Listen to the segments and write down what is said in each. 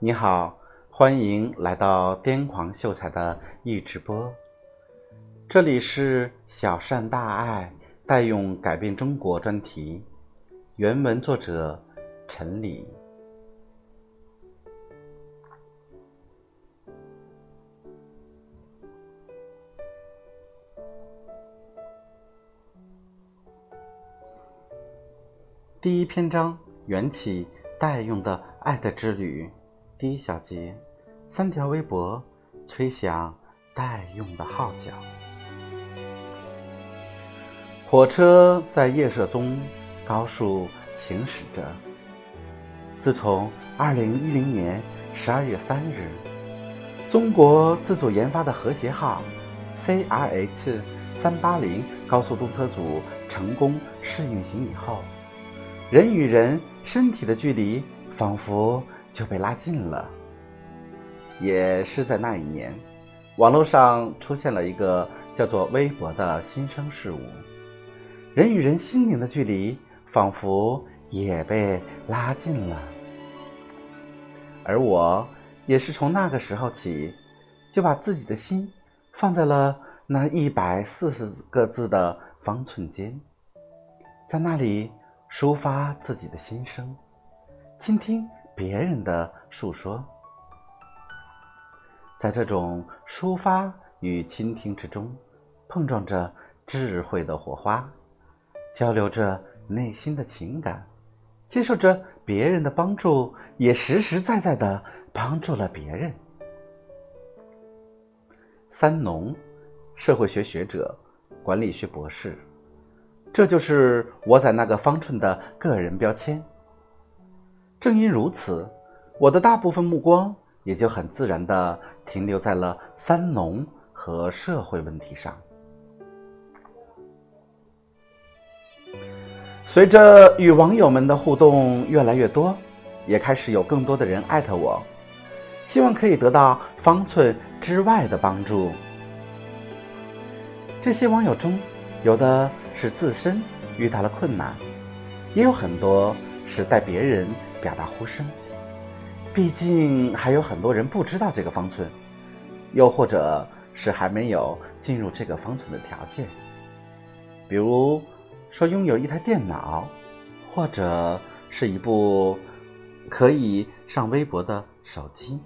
你好，欢迎来到癫狂秀才的易直播。这里是小善大爱代用改变中国专题，原文作者陈理。第一篇章：缘起代用的爱的之旅。第一小节，三条微博吹响待用的号角。火车在夜色中高速行驶着。自从二零一零年十二月三日，中国自主研发的和谐号 CRH 三八零高速动车组成功试运行以后，人与人身体的距离仿佛。就被拉近了。也是在那一年，网络上出现了一个叫做微博的新生事物，人与人心灵的距离仿佛也被拉近了。而我也是从那个时候起，就把自己的心放在了那一百四十个字的方寸间，在那里抒发自己的心声，倾听。别人的诉说，在这种抒发与倾听之中，碰撞着智慧的火花，交流着内心的情感，接受着别人的帮助，也实实在在的帮助了别人。三农，社会学学者，管理学博士，这就是我在那个方寸的个人标签。正因如此，我的大部分目光也就很自然地停留在了三农和社会问题上。随着与网友们的互动越来越多，也开始有更多的人艾特我，希望可以得到方寸之外的帮助。这些网友中，有的是自身遇到了困难，也有很多是带别人。表达呼声，毕竟还有很多人不知道这个方寸，又或者是还没有进入这个方寸的条件，比如说拥有一台电脑，或者是一部可以上微博的手机。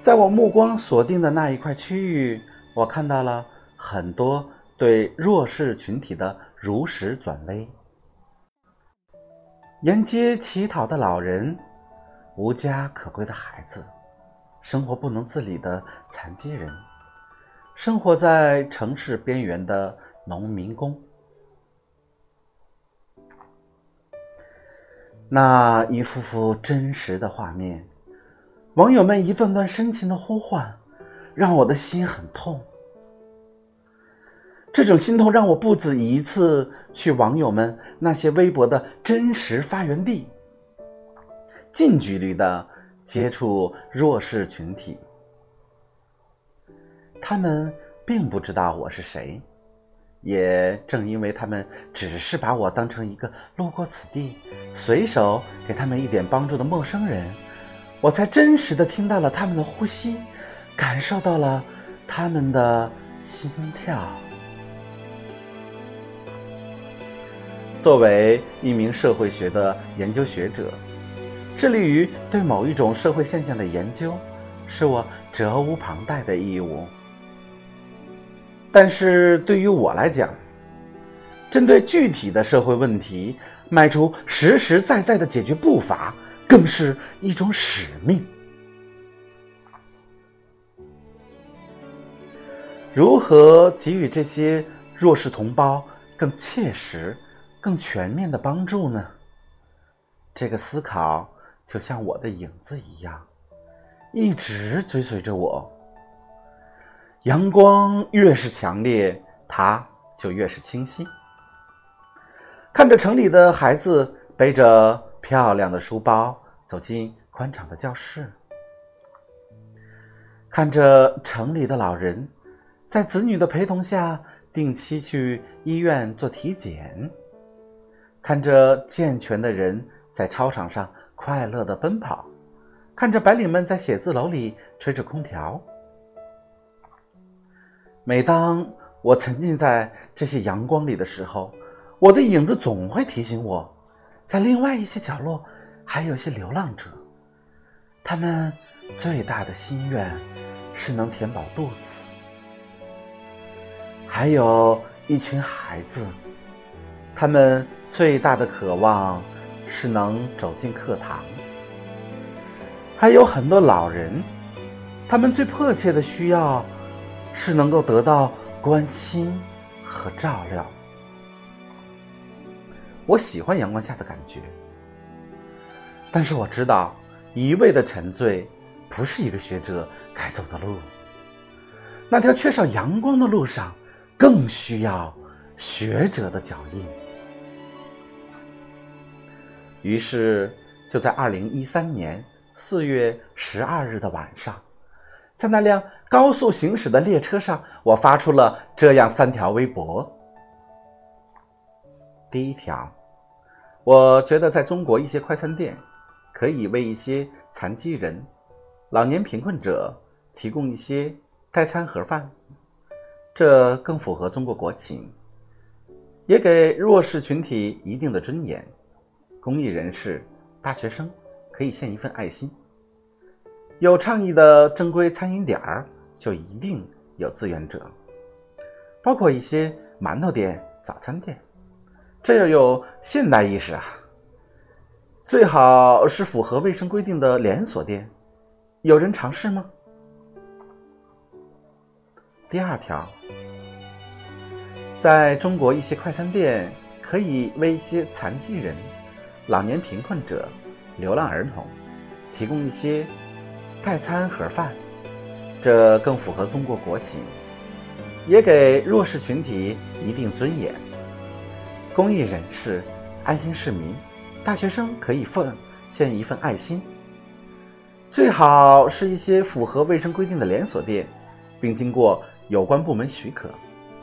在我目光锁定的那一块区域，我看到了很多对弱势群体的如实转微。沿街乞讨的老人，无家可归的孩子，生活不能自理的残疾人，生活在城市边缘的农民工，那一幅幅真实的画面，网友们一段段深情的呼唤，让我的心很痛。这种心痛让我不止一次去网友们那些微博的真实发源地，近距离的接触弱势群体。他们并不知道我是谁，也正因为他们只是把我当成一个路过此地、随手给他们一点帮助的陌生人，我才真实的听到了他们的呼吸，感受到了他们的心跳。作为一名社会学的研究学者，致力于对某一种社会现象的研究，是我责无旁贷的义务。但是对于我来讲，针对具体的社会问题，迈出实实在在的解决步伐，更是一种使命。如何给予这些弱势同胞更切实？更全面的帮助呢？这个思考就像我的影子一样，一直追随着我。阳光越是强烈，它就越是清晰。看着城里的孩子背着漂亮的书包走进宽敞的教室，看着城里的老人，在子女的陪同下定期去医院做体检，看着健全的人在操场上快乐的奔跑，看着白领们在写字楼里吹着空调。每当我沉浸在这些阳光里的时候，我的影子总会提醒我，在另外一些角落还有些流浪者，他们最大的心愿。是能填饱肚子，还有一群孩子，他们最大的渴望是能走进课堂；还有很多老人，他们最迫切的需要是能够得到关心和照料。我喜欢阳光下的感觉，但是我知道，一味的沉醉。不是一个学者该走的路。那条缺少阳光的路上，更需要学者的脚印。于是，就在二零一三年四月十二日的晚上，在那辆高速行驶的列车上，我发出了这样三条微博。第一条，我觉得在中国一些快餐店，可以为一些残疾人。老年贫困者提供一些代餐盒饭，这更符合中国国情，也给弱势群体一定的尊严。公益人士、大学生可以献一份爱心。有倡议的正规餐饮点儿，就一定有志愿者，包括一些馒头店、早餐店，这要有现代意识啊！最好是符合卫生规定的连锁店。有人尝试吗？第二条，在中国一些快餐店可以为一些残疾人、老年贫困者、流浪儿童提供一些代餐盒饭，这更符合中国国情，也给弱势群体一定尊严。公益人士、爱心市民、大学生可以奉献一份爱心。最好是一些符合卫生规定的连锁店，并经过有关部门许可，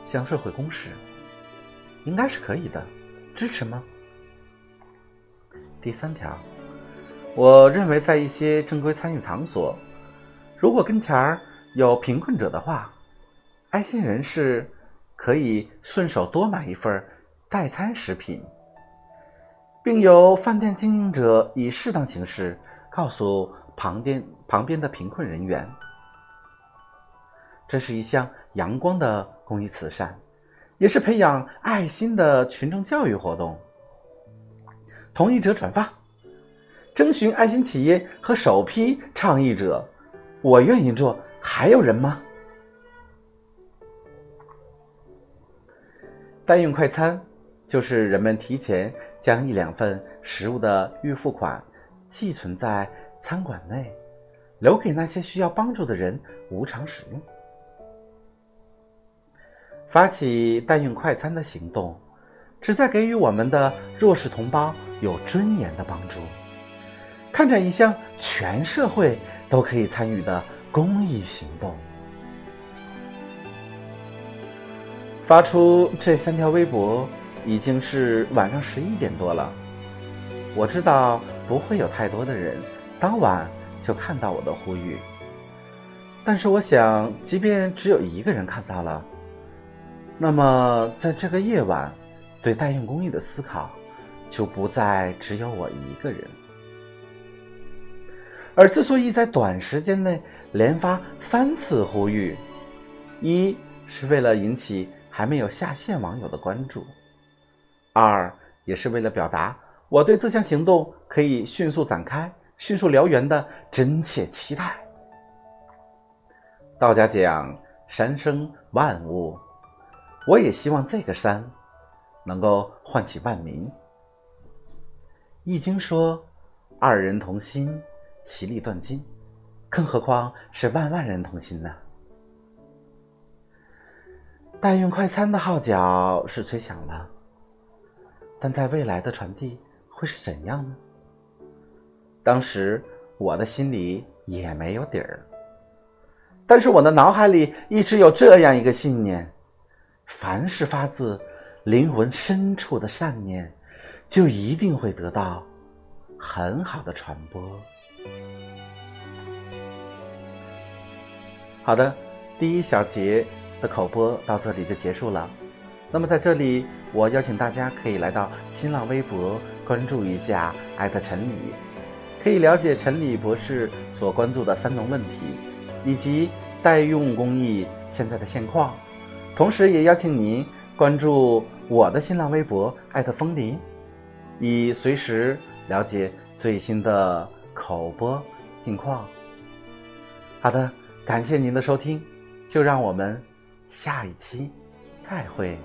向社会公示，应该是可以的，支持吗？第三条，我认为在一些正规餐饮场所，如果跟前儿有贫困者的话，爱心人士可以顺手多买一份代餐食品，并由饭店经营者以适当形式告诉。旁边旁边的贫困人员，这是一项阳光的公益慈善，也是培养爱心的群众教育活动。同意者转发，征询爱心企业和首批倡议者，我愿意做，还有人吗？代用快餐就是人们提前将一两份食物的预付款寄存在。餐馆内，留给那些需要帮助的人无偿使用。发起代用快餐的行动，旨在给予我们的弱势同胞有尊严的帮助，看展一项全社会都可以参与的公益行动。发出这三条微博已经是晚上十一点多了，我知道不会有太多的人。当晚就看到我的呼吁，但是我想，即便只有一个人看到了，那么在这个夜晚，对代用公益的思考就不再只有我一个人。而之所以在短时间内连发三次呼吁，一是为了引起还没有下线网友的关注，二也是为了表达我对这项行动可以迅速展开。迅速燎原的真切期待。道家讲山生万物，我也希望这个山能够唤起万民。易经说二人同心，其利断金，更何况是万万人同心呢？代用快餐的号角是吹响了，但在未来的传递会是怎样呢？当时我的心里也没有底儿，但是我的脑海里一直有这样一个信念：凡是发自灵魂深处的善念，就一定会得到很好的传播。好的，第一小节的口播到这里就结束了。那么在这里，我邀请大家可以来到新浪微博关注一下艾特陈理，可以了解陈理博士所关注的三农问题，以及代用工艺现在的现况。同时，也邀请您关注我的新浪微博艾特风林，以随时了解最新的口播近况。好的。感谢您的收听，就让我们下一期再会。